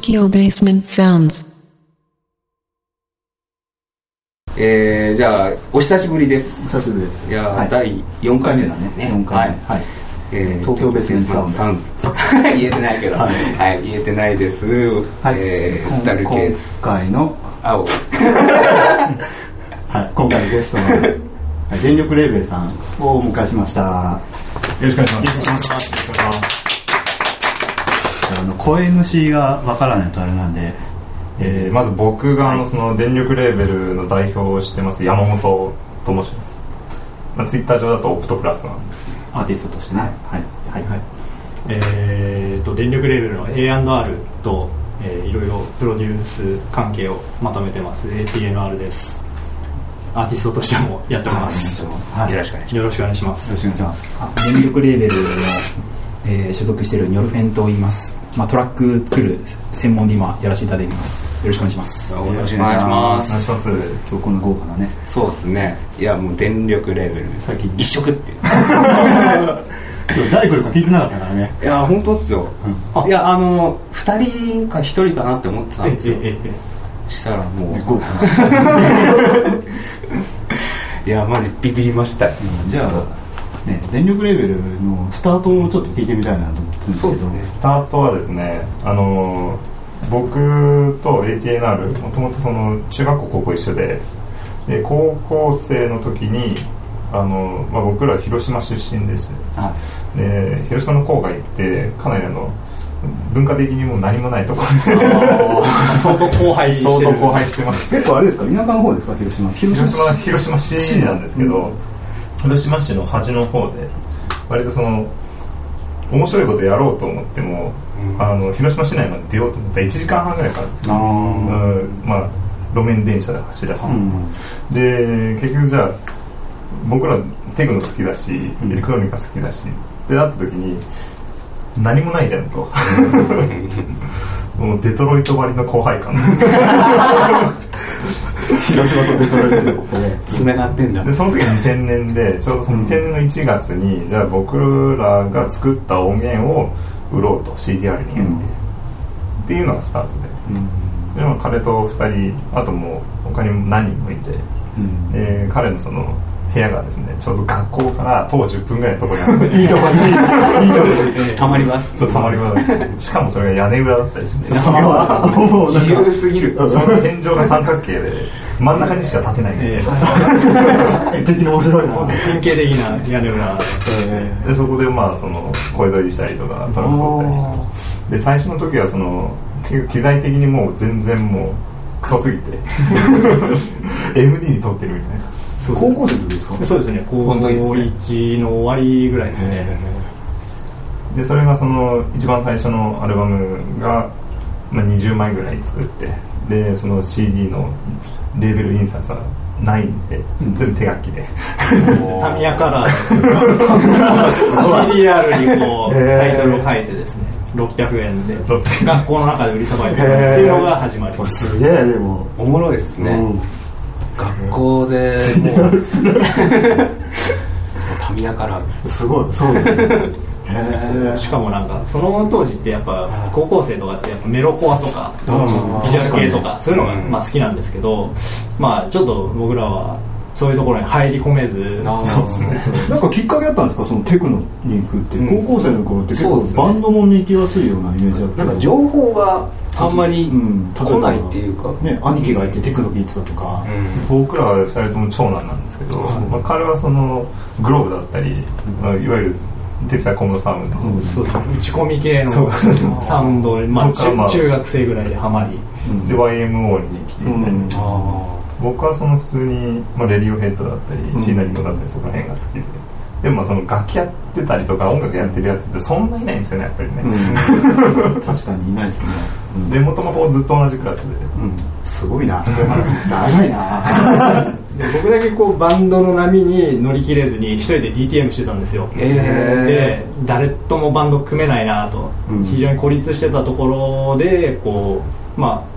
Tokyo Basement Sounds. えー、じゃあお久しぶりです。久しぶりです。いや、はい。第4回目ですね。4回目。はい。えー東京ベースメントサウン言えてないけど。は、はいい言えてないです。はい。えー、ダルケース。今回の。青。はい。今回のゲストの はい電力レーベルさんをお迎えしました。よろしくお願いします。声主がわからないとあれなんでえーまず僕があのその電力レーベルの代表をしてます山本と申します。まあツイッター上だとオプトプラスなんで。アーティストとしてね。はい。はい。はい。えー、と電力レーベルの A&R と、えーいろいろプロデュース関係をまとめてます。ATNR です。アーティストとしてもやっております。はい。よろしくお願いしよろしくお願いしまよろすしくお願いします。電力レーベルの、えー所属しているニョルフェンと言います、まあ、トラック作る専門で今やらせていただいています。よろしくお願いします。よろしくお願いしまお願いします。す。今日この豪華なね。そうですね。いやもう電力レーベル最近。一色っていう。誰来るか聞いてなかったからね。いや本当っすよ、うん。いやあの2人か1人かなって思ってたんえですよ。ええしたらもう。豪華な。いやマジビビりましたよ。じゃあね電力レーベルのスタートをちょっと聞いてみたいなと思ってるんですけど。スタートはですね、あのー僕と ATNR もともとその中学校高校一緒でで高校生の時にあの、まあ、僕ら広島出身です。はで広島の郊外ってかなりあの文化的にもう何もないところで。相当荒廃してる。相当荒廃してます。い結構あれですか？田舎の方ですか？広島。広島広島市なんですけど、広島市の端の方で割とその面白いことやろうと思っても、あの広島市内まで出ようと思ったら1時間半ぐらいかかるんですよ、あー。うん。まあ路面電車で走らせて、うんで結局じゃあ僕らテクノ好きだしうん。エレクトロニカ好きだしってなった時に何もないじゃんと。もうデトロイトばりの後輩感 広島とデトロイトでここでつながってんだ。でその時2000年でちょうどその2000年の1月に、じゃあ僕らが作った音源を売ろうと CDR にやって、うん。って。いうのがスタートで。で、まあ、彼と2人あともう他にも何人もいて。うん。で彼のその部屋がですねちょうど学校から徒歩10分ぐらいのところにあっていいとこにいいとこに。たまります。そうたまり場です。しかもそれが屋根裏だったりして もう自由すぎる。ちょうど天井が三角形で真ん中にしか立てない。みたい。な、絵的に面白いな。典型的な屋根裏。でそこでまあその声取りしたりとかトラック取ったり。で最初の時はその機材的にもう全然もうクソすぎて。MD に撮ってるみたいな高校生の時ですか？そうですね。高本当にですね1の終わりぐらいですね、でそれがその一番最初のアルバムが、まあ、20枚ぐらい作ってでその CD のレーベル印刷はないんで、うん。全部手書きで。タミヤカラー CDR にこう タイトルを書いてですね。600円で600学校の中で売りさばいてるっていうのが始まります。すげえでも。おもろいですね、うん学校でもうタミヤカラーですすごいそうだ。ねへえしかもなんかその当時ってやっぱ高校生とかってやっぱメロコアとかうんビジュアル系とかそういうのがうんまあ好きなんですけどまあちょっと僕らはそういうところに入り込めず。そうですね。なんかきっかけあったんですか？そのテクノに行くって、うん。高校生の頃って結構バンドもに行きやすいようなイメージあってなんか情報があんまりうん来ないっていうか、ね兄貴がいてテクノ聴いてたとか、僕らは2人とも長男なんですけど、まあ、彼はそのグローブだったり、まあ、いわゆる哲也小室サウンド、うん。そう。打ち込み系のサウンドにまあ中中学生ぐらいでハマり。うん。で YMO に来て、うん僕はその普通に、まあ、レディオヘッドだったり、ん。シーナリンゴだったりそこら辺が好きで。でもまあその楽器やってたりとか音楽やってるやつってそんないないんですよねやっぱりね、うん。確かにいないですね、うん。でもともとずっと同じクラスで。うん。すごいなそういう話長いな。で僕だけこうバンドの波に乗り切れずに一人で DTM してたんですよ。えで誰ともバンド組めないなと、うん。非常に孤立してたところでこうまあ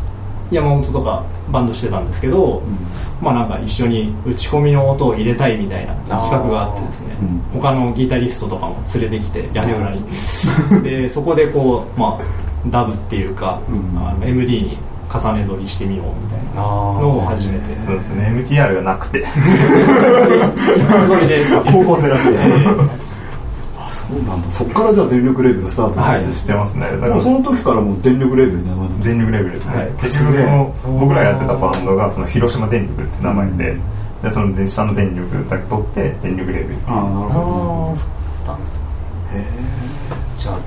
山本とかバンドしてたんですけど、まあなんか一緒に打ち込みの音を入れたいみたいな企画があってですねうん。他のギタリストとかも連れてきて屋根裏に。でそこでこうまあダムっていうか、あの MD に重ね撮りしてみようみたいなのを始めてそうですね。MTR がなくて。高校生らしい。あそうなんだ。そっからじゃあ電力レベルスタートはいしてますね。だからもうその時からもう電力レベルに名前電力レベル。ですね、はい結局その僕らやってたバンドがその広島電力って名前で,、でその下の電力だけ取って電力レベル。ああなるほああそうだったんですじゃあ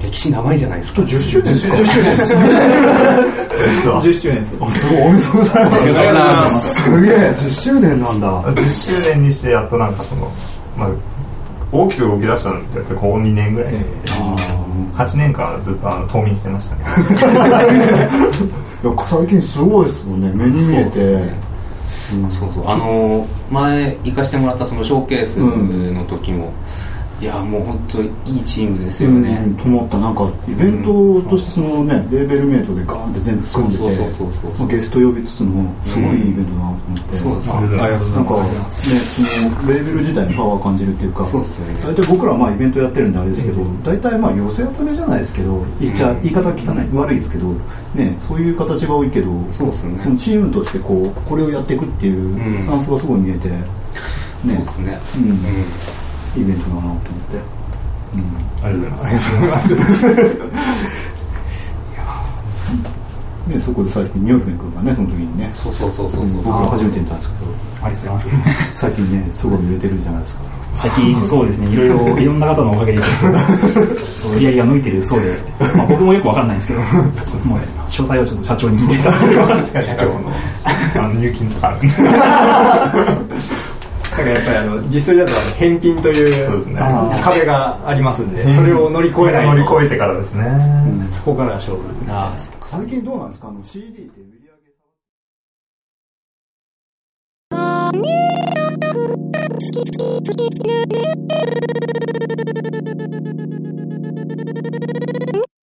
歴史長いじゃないですか。ど10周年ですか？10周年です。実は10周年です。あすごい。おめでとうございます。ありがとうございますすげえ。10周年なんだ。10周年にしてやっとなんかその、まあ、大きく動き出したのってやっぱりここ2年ぐらいです。ね、8年間ずっとあの冬眠してましたね。いや最近すごいですもんね。目に見えそうてですね。そうそう。あの前行かしてもらったそのショーケースの時も、いやもう本当いいチームですよね、うんと思った。なんかイベントとしてそのね、レーベルメイトでガーンって全部組んでてそうそうそうそうそう。まあゲスト呼びつつのすごいいいイベントだなと思って、そうです。ねありがとうございます。なんかねそのレーベル自体にパワーを感じるっていうかそうですよね。大体僕らはまあイベントやってるんであれですけど、大体まあ寄せ集めじゃないですけど言っちゃ、うん。言い方汚い悪いですけどねそういう形が多いけどそうですね。そのチームとしてこうこれをやっていくっていううんスタンスがすごい見えて、ね。そうですね。うんうんイベントだなと思って、うん、ありがとうございます。でそこで最近ニョルフェン君がねその時にね。そうそうそうそうそう。僕が初めて見たんですけど。ありがとうございます。最近ねすごい売れてるじゃないですか。最近そうですね。いろいろいろんな方のおかげで売り上げが伸びてるそうで、まあ、僕もよくわかんないんですけど。もう詳細をちょっと社長に聞いていただければ近々その。あの入金とかあるんで。な からやっぱりあのディスりだと返品というそうです、ね、壁がありますんでそれを乗り越えない乗り越えてからですね、うん、そこからが勝負。あ最近どうなんですか？あの CD って売り上げ。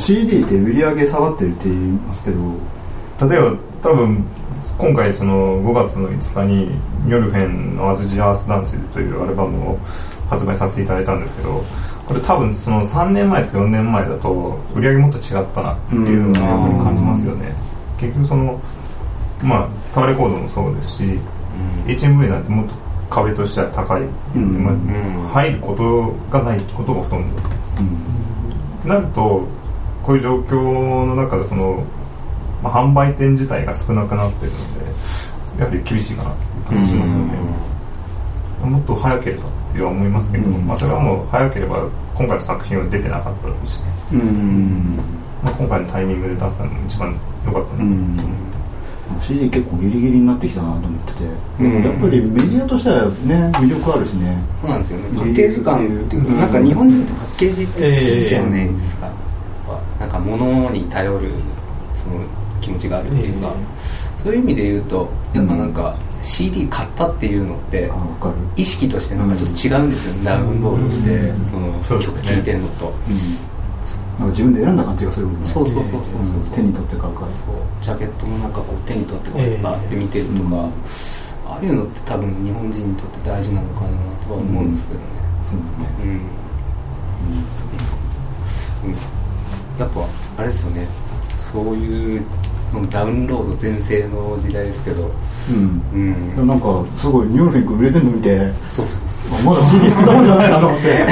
CD って売り上げ下がってるって言いますけど例えば多分今回その5月の5日にニョルフェンの「アズジアースダンス」というアルバムを発売させていただいたんですけどこれ多分その3年前とか4年前だと売り上げもっと違ったなっていうのをやっぱり感じますよね。結局そのまあタワーレコードもそうですし、HMV なんてもっと壁としては高い、ん。まあん入ることがないことがほとんど。なるとこういう状況の中でその、まあ、販売店自体が少なくなってるのでやはり厳しいかなっていう感じしますよね、もっと早ければっては思いますけど、うん。まあ、それはもう早ければ今回の作品は出てなかったですし、うん。まあ、今回のタイミングで出したのが一番良かったなと思って。CD 結構ギリギリになってきたなと思ってて、うん。でもやっぱりメディアとしてはね魅力あるしね。そうなんですよね。パッケージ感っていうかなんか日本人ってパッケージって好きじゃないですか、なんか物に頼るその気持ちがあるっていうか、そういう意味で言うとやっぱなんか CD 買ったっていうのって意識としてなんかちょっと違うんですよね、ダウンロードしてうん。その曲聴いてるのと、なんか自分で選んだ感じがするもんね。そうそうそうそうそうう。ん。手に取って買うからそうジャケットもなんかこう手に取ってこうやってバーって見てるとか、うん。ああいうのって多分日本人にとって大事なのかなとは思うんですけどね。そうだね。うん、うんやっぱあれですよね。そういうそのダウンロード全盛の時代ですけど。うん。うん。なんかすごいニューロフィンク売れてるの見てそうそうあまだ CD 捨てたもんじゃないなと思って。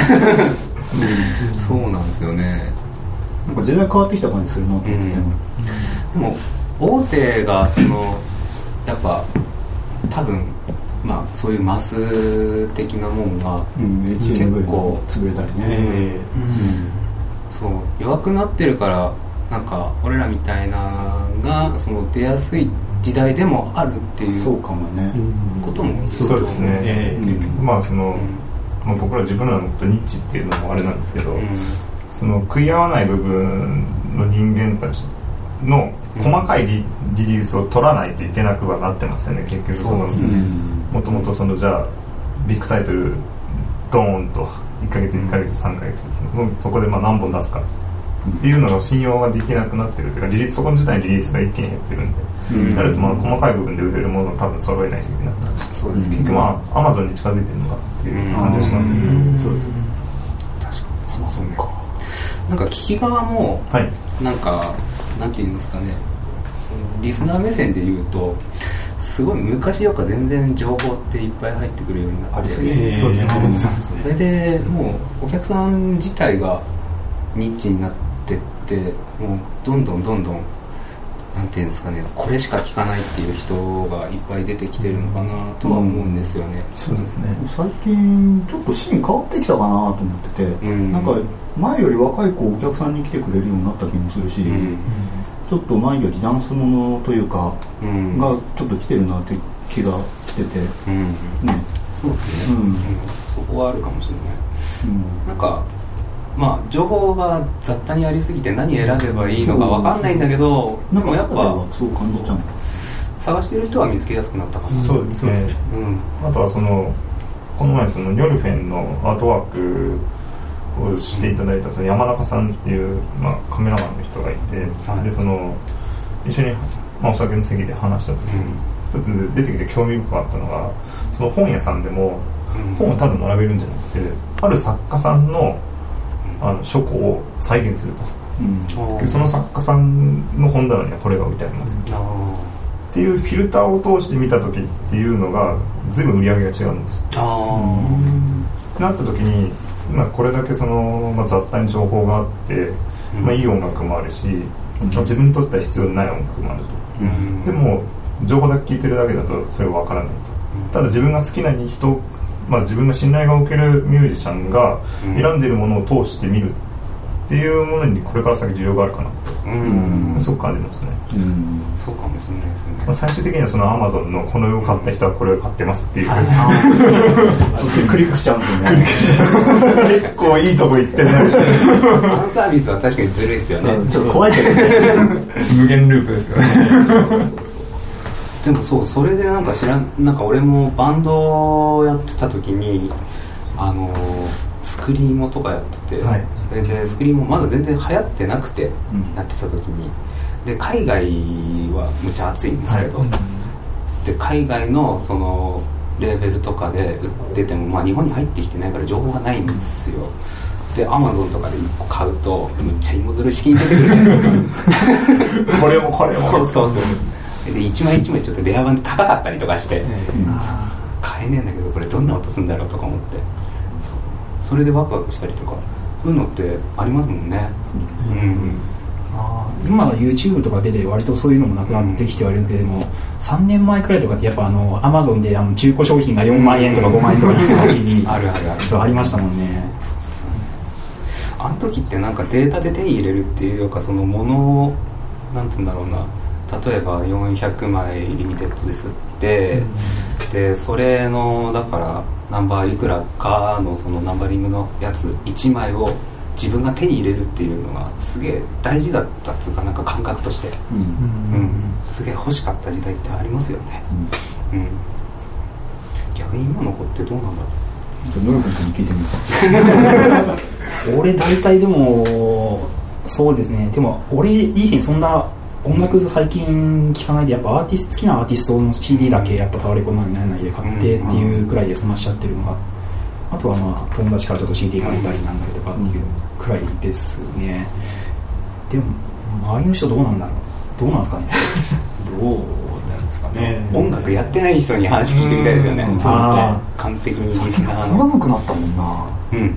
そうそうなんですよね。なんか時代変わってきた感じするなと思って。て、でも大手がそのやっぱ多分まあそういうマス的なもんがうん、結構も潰れたりね、えそう弱くなってるからなんか俺らみたいなのがその出やすい時代でもあるっていうそうかもね、こともそうですね、ええ。結局まあその、うんまあ、僕ら自分らのことニッチっていうのもあれなんですけど、うん。その食い合わない部分の人間たちの細かいリリリースを取らないといけなくはなってますよね。結局そのもともとそのじゃあビッグタイトルドーンと1ヶ月2ヶ月3ヶ月そそこでまあ何本出すか。っていうのが信用ができなくなってるというかリリースそこ自体にリリースが一気に減ってるんで、うん。なるとまあ細かい部分で売れるものを多分揃えないといけなくなるそうですね。結局まあアマゾンに近づいてるのかっていう感じがしますね、そうです確かに。そうそうなんか聞き側もはい。なんかなんていうんですかね。リスナー目線で言うとすごい昔よりか全然情報っていっぱい入ってくるようになって。そうですね。それでもうお客さん自体がニッチになってってもうどんどんどんどんなんていうんですかねこれしか聞かないっていう人がいっぱい出てきてるのかなとは思うんですよね、そうですね。最近ちょっとシーン変わってきたかなと思ってて、うん。なんか前より若い子お客さんに来てくれるようになった気もするし、うんちょっと前よりダンスものというか、うん。がちょっと来てるなって気がしてて。うんね。そうですね、うん。そこはあるかもしれない。うん。なんかまあ情報が雑多にありすぎて何選べばいいのか分かんないんだけどでなんかもやっぱそう感じちゃう探してる人は見つけやすくなったかな。そうですね。うん。あとはそのこの前そのニョルフェンのアートワークをしていただいたその山中さんっていう、まあ、カメラマンの人がいて、はい。でその一緒に、まあ、お酒の席で話した時に、一つ出てきて興味深かったのがその本屋さんでもうん。本をただ並べるんじゃなくてある作家さんのあの書庫を再現すると。うん。その作家さんの本棚にはこれが置いてあります。あっていうフィルターを通して見た時っていうのが随分売り上げが違うんです。ー。あなった時に、まあ、これだけその、まあ、雑多に情報があって、ーまあ、いい音楽もあるし、まあ自分にとっては必要ない音楽もあると、うん。でも情報だけ聞いてるだけだとそれは分からないと。ただ自分が好きな人、まあ、自分が信頼がおけるミュージシャンがうん。選んでるものを通して見る。っていうものにこれから先需要があるかなうん。とすごく感じますね、うん。そうかもしれないですね。まあ、最終的にはそのアマゾンのこれを買った人はこれを買ってますっていう、そっちにクリックしちゃうんですよね。結構いいとこ行ってるなファンサービスは確かにずるいですよね。うんちょっと怖いけどね。無限ループですよね。でもそうそれでなんか知らんなんか俺もバンドをやってた時にあのースクリーモとかやってて、はいでスクリーンもまだ全然流行ってなくてうん。やってた時に。で海外はむちゃ熱いんですけど、で海外のそのレーベルとかで売ってても、まあ、日本に入ってきてないから情報がないんですよ。でアマゾンとかで1個買うとむっちゃ芋づる式に出てくるじゃないですか。これもこれも。そうそうそう。で1枚1枚ちょっとレア版で高かったりとかして、買えねえんだけどこれどんな音するんだろうとか思って。それでワクワクしたりとか。そういうのってありますもんね。うん、あー今は YouTube とか出て割とそういうのもなくなってきてはいるけれども、3年前くらいとかってやっぱあの Amazon であの中古商品が4万円とか5万円とかにする話に あるあるある。ありましたもんね。そうっすよね。あの時ってなんかデータで手に入れるっていうかそのものをなんつうんだろうな。例えば400枚リミテッドで吸って、でそれのだからナンバーいくらかのそのナンバリングのやつ1枚を自分が手に入れるっていうのがすげえ大事だったっつうかなんか感覚として、うん。うん。すげえ欲しかった時代ってありますよね。うん。逆に今の子ってどうなんだろう。じゃあ野呂君に聞いてみよ 俺大体でもそうですね。でも俺自身そんな音楽最近聞かないでやっぱアーティスト好きなアーティストの CD だけやっぱタワレコなんにならないで買ってっていうくらいで済ましちゃってるのがあとはまあ友達からちょっと CD 借りたりなんだりとかっていうくらいですねでも周りの人どうなんだろう。どうなんですかね。どうなんですかね。音楽やってない人に話聞いてみたいですよね、うん。そうですね。あ完璧にリスナーう。のなくなったもんな。うん。うん。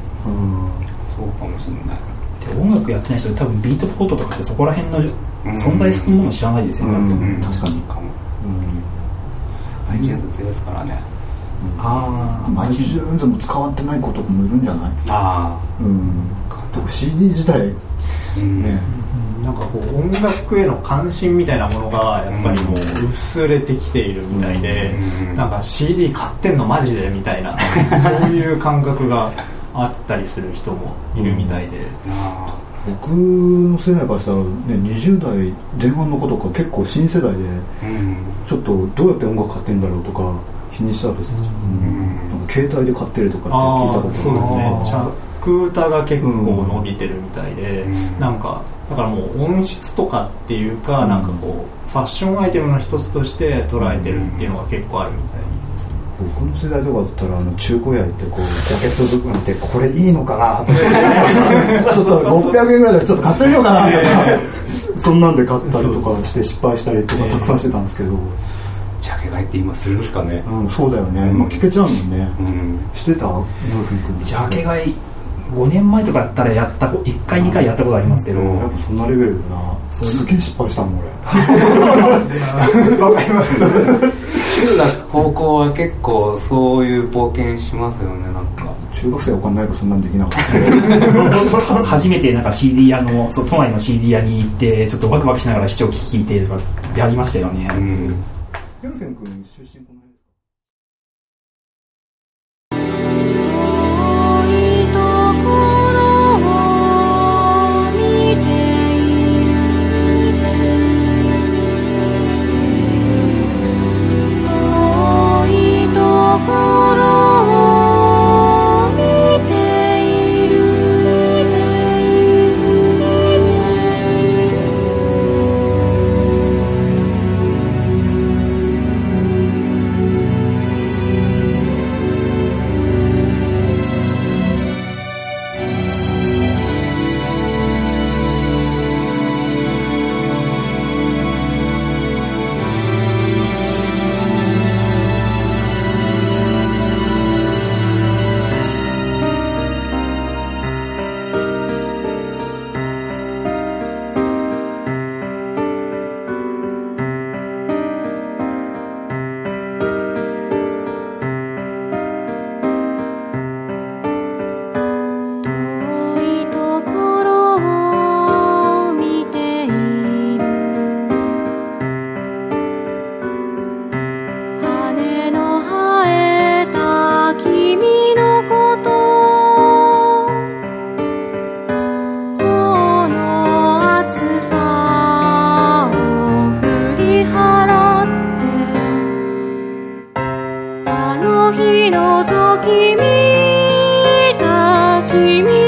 そうかもしれない。で音楽やってない人で多分ビートポートとかってそこら辺の存在するもの知らないですよね、うん。だってうん確かに。かもうん。iTunes 強いですからね。ああ iTunes も使わってない子とかもいるんじゃない？あうん。でも CD 自体、あうん。ね。なんかこう音楽への関心みたいなものがやっぱりもう薄れてきているみたいで、うん。なんか CD 買ってんのマジでみたいな そういう感覚があったりする人もいるみたいで、あ僕の世代からしたらね20代前半の子とか結構新世代でーうん。ちょっとどうやって音楽買ってんだろうとか気にしたりしてた、うん。携帯で買ってるとかって聞いたことそうですね。あチャック歌が結構伸びてるみたいで、うん。なんかだからもう音質とかっていうか、なんかこうファッションアイテムの一つとして捉えてるっていうのが結構あるみたいで。すね僕の世代とかだったらあの中古屋行ってこうジャケットとか見てこれいいのかなとかちょっと600円ぐらいでちょっと買ってみようかなとか。そんなんで買ったりとかして失敗したりとかたくさんしてたんですけど、ジャケ買いって今するんですかねうん、そうだよね、まあ、聞けちゃうもんね、うんしてたジャケ買い5年前とかやったらやったこ1回2回やったことありますけど、やっぱそんなレベルだな。すげえ失敗したもん わかります。中学高校は結構そういう冒険しますよねなんか。俺中学生はお金ないからそんなんできなかった。初めてなんか CD 屋のそう都内の CD 屋に行ってちょっとワクワクしながら視聴聞いてとかやりましたよね、うんい对面。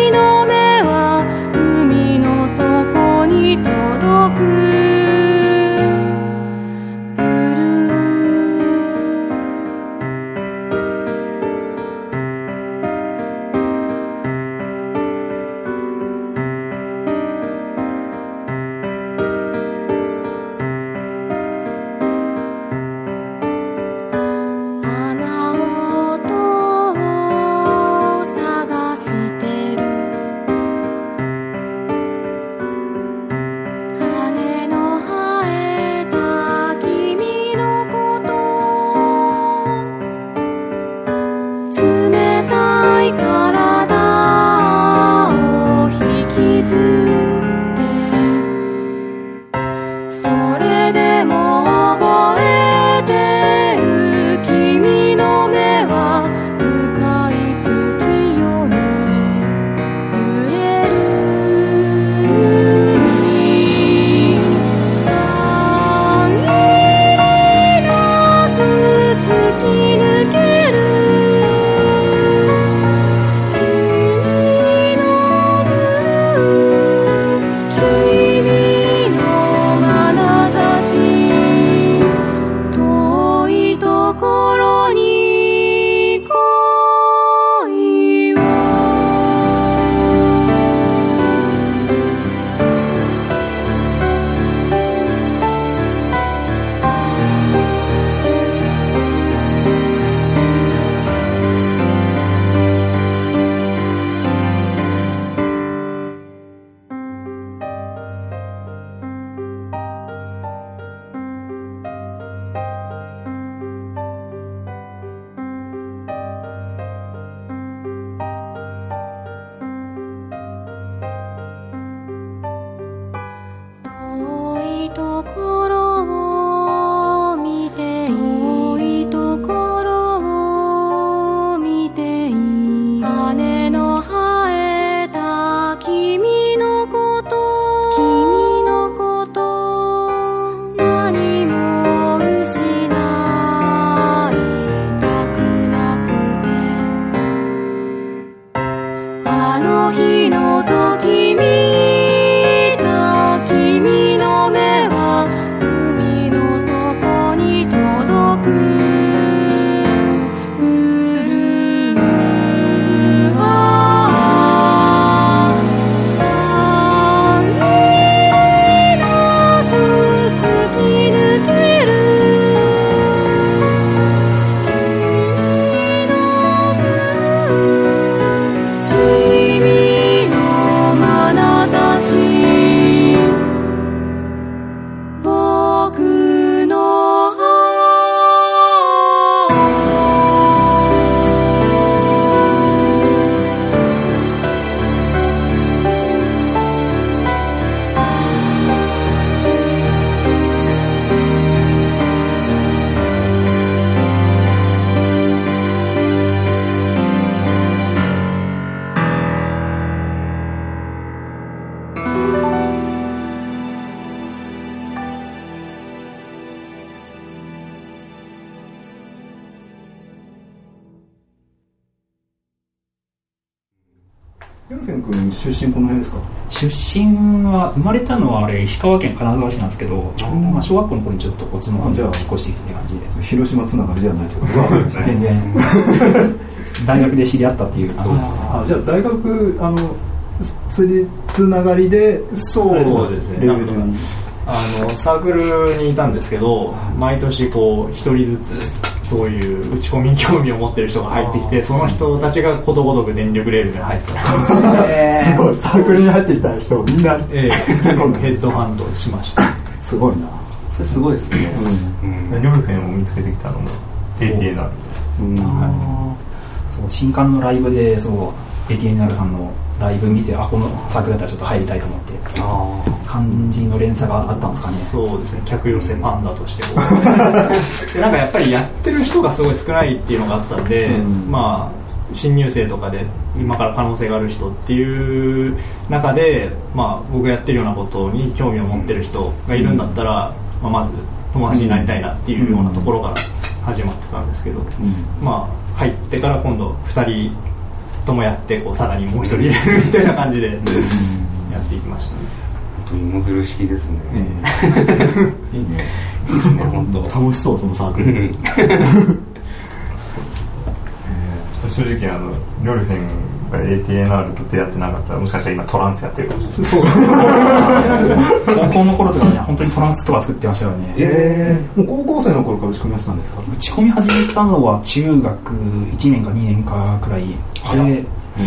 出身この辺ですか？出身は生まれたのはあれ石川県金沢市なんですけど、まあ、小学校の頃にちょっとこっちの方に引っ越してきてる感じで。広島つながりではないということですね。全然。大学で知り合ったっていう。感じですあじゃあ大学あのつりつながりでそうそうですね。レベルに。あのサークルにいたんですけど毎年こう一人ずつそういう打ち込みに興味を持ってる人が入ってきてその人たちがことごとく電力レールに入ったすごい。サークルに入っていた人みんなええヘッドハンドしました。すごいな。それすごいですね、うん。ヨルフェンを見つけてきたのもうん。そう新刊のライブでそう ATNR さんのライブ見てあこのサークルだったらちょっと入りたいと思ってあ漢字の連鎖があったんですかね。そうですね。客寄せパンダとして なんかやっぱりやってる人がすごい少ないっていうのがあったんで、うん。まあ新入生とかで今から可能性がある人っていう中で、まあ、僕がやってるようなことに興味を持ってる人がいるんだったら、まあ、まず友達になりたいなっていうようなところから始まってたんですけど、まあ入ってから今度2人ともやってこうさらにもう1人入れるみたいな感じでやっていきましたね。本当に芋づる式ですね、いいね。いいですね本当。楽しそうそのサークル。うん。正直あのヨルフェンが ATNR と出会ってなかったらもしかしたら今トランスやってるかもしれない。そう。高校の頃とかには本当にトランスとか作ってましたよね。ええもう高校生の頃から打ち込みやってたんですか？打ち込み始めたのは中学1年か2年かくらいで、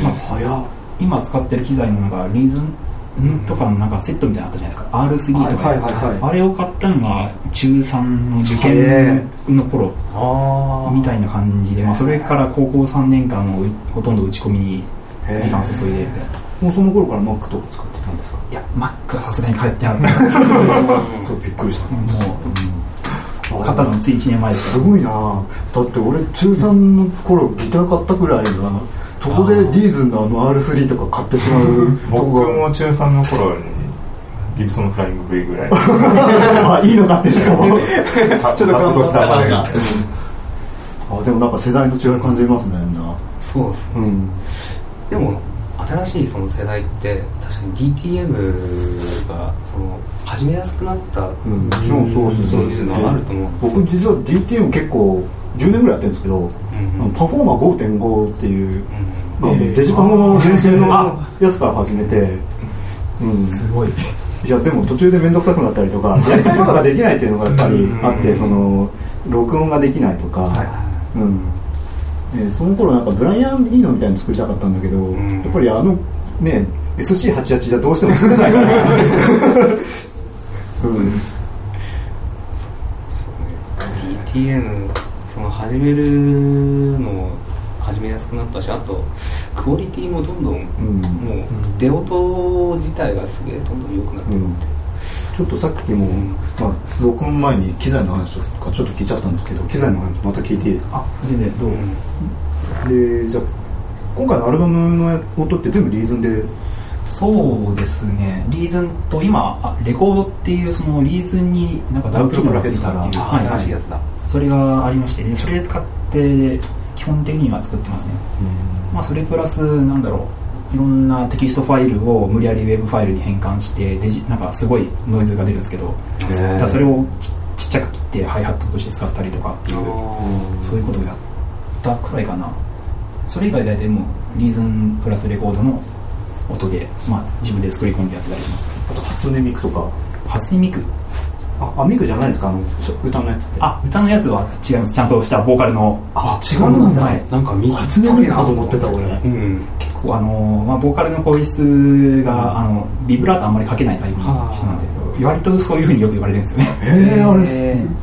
まあ、早っ。今使ってる機材のなんかリーズンとかのなんかセットみたいなのあったじゃないですか。R3 とかですはいはいあれを買ったのが中3の受へ験の頃あみたいな感じで、まあ、それから高校3年間をほとんど打ち込みに時間を注いでもうその頃から Mac とか使ってたんですか？いや Mac はさすがに帰ってなかったそうびっくりした。もうあ買ったのつい1年前ですすごいな。だって俺中3の頃ギター買ったぐらいなそこでリー。ズンのあの R3 とか買ってしまう僕も中3の頃にギブソンのフライング V ぐらい。あいいの買ってしかも。ちょっと頑張ったしたまであでもなんか世代の違い感じますねみんな。そうですね。うんでも新しいその世代って確かに DTM がその始めやすくなったうんもちろんそう。ですそうねいうのはあると思う僕実は DTM 結構10年ぐらいやってるんですけど、うんあのパフォーマー5.5っていう、うんデジパフの前身のやつから始めて、うん、すごい。いやでも途中で面倒くさくなったりとか やりたいことができないっていうのがやっぱりあってその録音ができないとか、うんえーその頃なんかブライアン・イーノみたいに作りたかったんだけど、ん。やっぱりあのね SC88 じゃどうしても作れないから、うん、そうね。DTM その始めるのも始めやすくなったしあとクオリティもどんどんうん。もう出音自体がすげえどんどん良くなってるって、ちょっとさっきも、まあ、録音前に機材の話とかちょっと聞いちゃったんですけど機材の話また聞いていいですか？あ全然どう、でじゃあ今回のアルバムの音って全部リーズンで？そうですね。リーズンと今あレコードっていうそのリーズンになんかダウンロードがついたっていう、新しいやつだ、それがありまして、でそれで使って基本的には作ってますね、まあ、それプラスなんだろういろんなテキストファイルを無理やり WAV ファイルに変換してデジなんかすごいノイズが出るんですけどだそれをちちっちゃく切ってハイハットとして使ったりとかっていうそういうことをやったくらいかな。それ以外大体もう Reason プラスレコードの音で、まあ、自分で作り込んでやってたりします。あと初音ミクとか。初音ミク？ああミクじゃないですか？あのし歌のやつ。ってあ歌のやつは違います。ちゃんとしたボーカルの。あ違うんだ、はい。なんか右っ初音ミクかと思ってた俺。うんあの、まあ、ボーカルの声質が、あのビブラートあんまりかけないタイプの人なんで、割とそういうふうによく言われるんですよね。へえあれ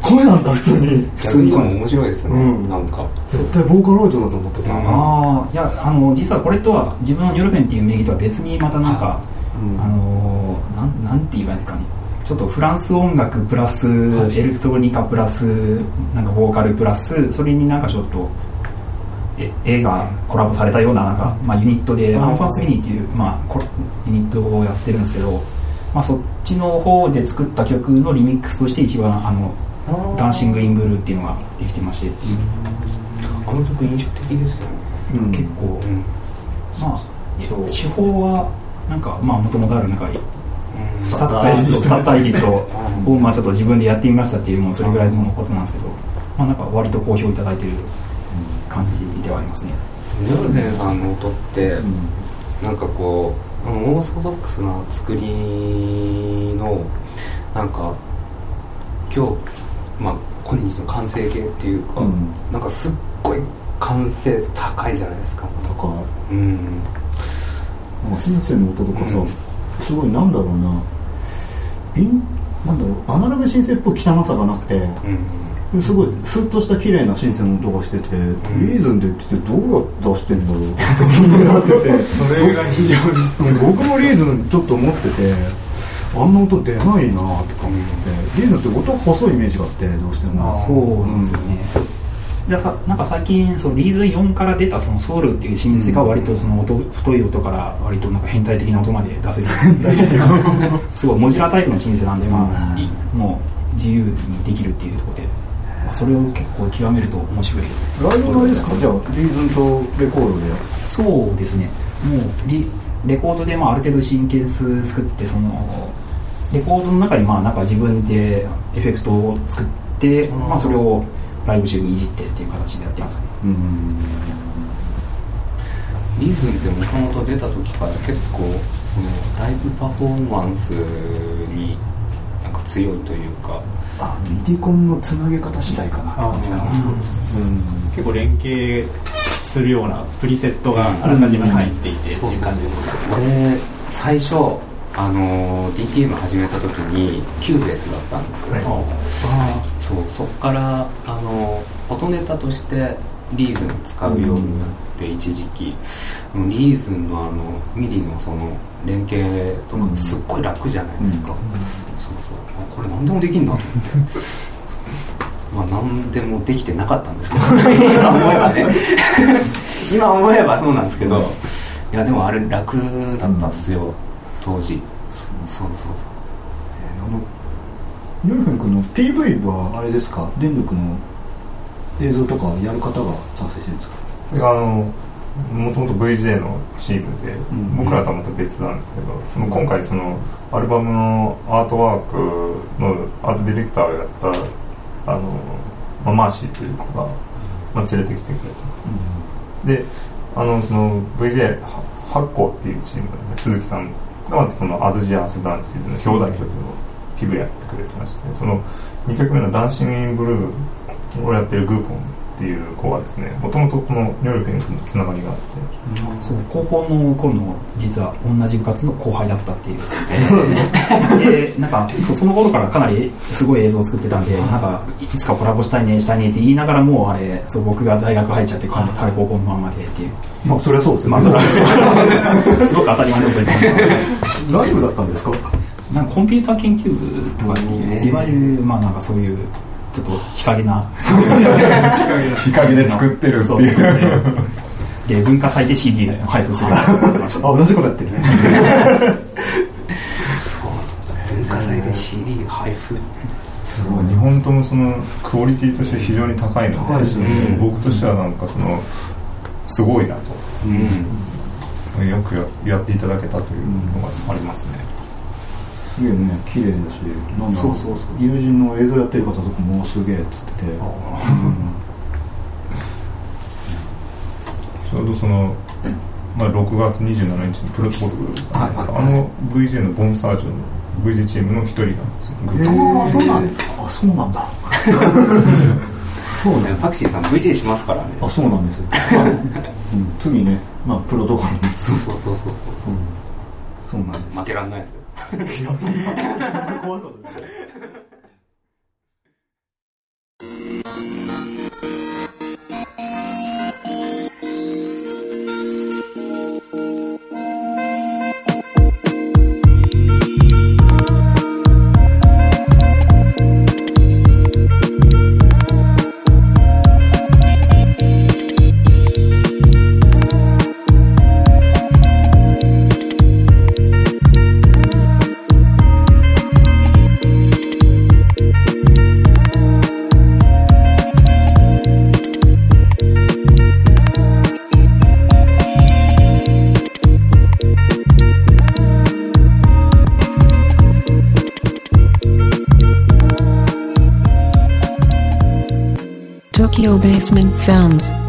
声なんだ普通に。逆にでも面白いですよね、うん。なんか。絶対ボーカロイドだと思ってた、うんああいやあの実はこれとは自分のヨルフェンっていう名義とは別にまたなんか、うん。あのなんなんて言えばいいですかね。ちょっとフランス音楽プラス、エレクトロニカプラスなんかボーカルプラスそれになんかちょっとえ絵がコラボされたようななんか、まあ、ユニットで、アンファンスユニっていう、まあ、ユニットをやってるんですけど、まあ、そっちの方で作った曲のリミックスとして一番あの「Dancing in Blue」っていうのができてまして、あの曲印象的ですよね、うん。結構、うん。まあえっと手法はなんかまあもともとあるなんかうん。スタッタイそうスタッタイリットをまあちょっと自分でやってみましたっていうもうそれぐらいのことなんですけど、まあなんか割と好評いただいてるではありますね。ルベンさんの音って、なんかこうオーソドックスな作りのなんか今日まあ今日の完成形っていうか、うん。なんかすっごい完成度高いじゃないですか。だからうん。先生の音とかさ、うん。すごいなんだろうな。なんだろうアナログシンセっぽい汚さがなくてうんすごいスッとした綺麗なシンセの音がしてて、リーズンで言っててどうやって出してんだろうって気になってて。それが非常に。僕もリーズンちょっと思っててあんな音出ないなとか思ってリーズンって音細いイメージがあってどうしても。そうなんですよね。でさなんか最近そのリーズン4から出たそのソウルっていうシンセが割とその音太い音から割となんか変態的な音まで出せる。すごいモジュラータイプのシンセなんでまあいもう自由にできるっていうところで、まあ、それを結構極めると面白い。ライブのですかじゃあリーズンとレコードで。そうですね。もうリレコードでまあある程度シンケンス作ってそのレコードの中にまあなんか自分でエフェクトを作って、まあ、それをライブ中にいじってっていう形でやってますね。うんリーズンってもともと出た時から結構そのライブパフォーマンスに強いというか。あミディコンのつなげ方次第かなって感じかなうん。結構連携するようなプリセットがあらかじめ入っていてっていう感じですか俺最初あの DTM 始めた時に Cubase だったんですけど、そう。そっからあの音ネタとして Reason 使うようになって一時期、 Reason のあの MIDI のその連携とかすっごい楽じゃないですか、そうそう。あこれ何でもできんなと思って。まあ何でもできてなかったんですけど。今思えばね。今思えばそうなんですけど。いやでもあれ楽だったっすよ、当時。そう。そうそうあのニョルフェン君の PV はあれですか？電力の映像とかやる方が作成してるんですか？あのもともと VJ のチームで、ん。僕らとはまた別なんですけどその今回そのアルバムのアートワークのアートディレクターをやったあの、まあ、マーシーという子が、まあ、連れてきてくれた、であのその VJ は発行っていうチーム鈴木さんがまずその「アズジアースダンス」の表題曲をピブやってくれてまして、その2曲目の「ダンシング・イン・ブルー」をやってるグーポンっていう子はですねもともとこのニョルフェン君とつながりがあって。そう高校の頃の実は同じ部活の後輩だったっていう。でなんかそうその頃からかなりすごい映像を作ってたんでなんかいつかコラボしたいねしたいねって言いながらもうあれそう僕が大学入っちゃって彼彼高校のままでっていう。まあそれはそうですよまあね、そう。すごく当たり前のこと言ってます。ライブだったんですか？なんかコンピューター研究部とかっていういわゆるまあなんかそういうちょっと日陰な。日陰で作ってるってそういう。で文化祭で CD を配布す。るあ同じことやってるね。文化祭で CD 配布すごい。2本ともそのクオリティとして非常に高いので高いですよね。うん僕としてはなんかそのすごいなと。うん。よくややっていただけたというのがありますね、すげえね綺麗だしなんだろそうそうそう。友人の映像やってる方とかもすげえっつって。て、うんちょうどその、まあ、6月27日のプロトコルあの VJ のボンサージュの VJ チームの一人なんですよ、あそうなんですか？あそうなんだ。そうねタクシーさん VJ しますからね。あそうなんですよ、うん、次ね。まあプロトコルにそうそうそうそうそう。そうなんです。負けらんないですよいやそんなそんな怖いことない「Sounds.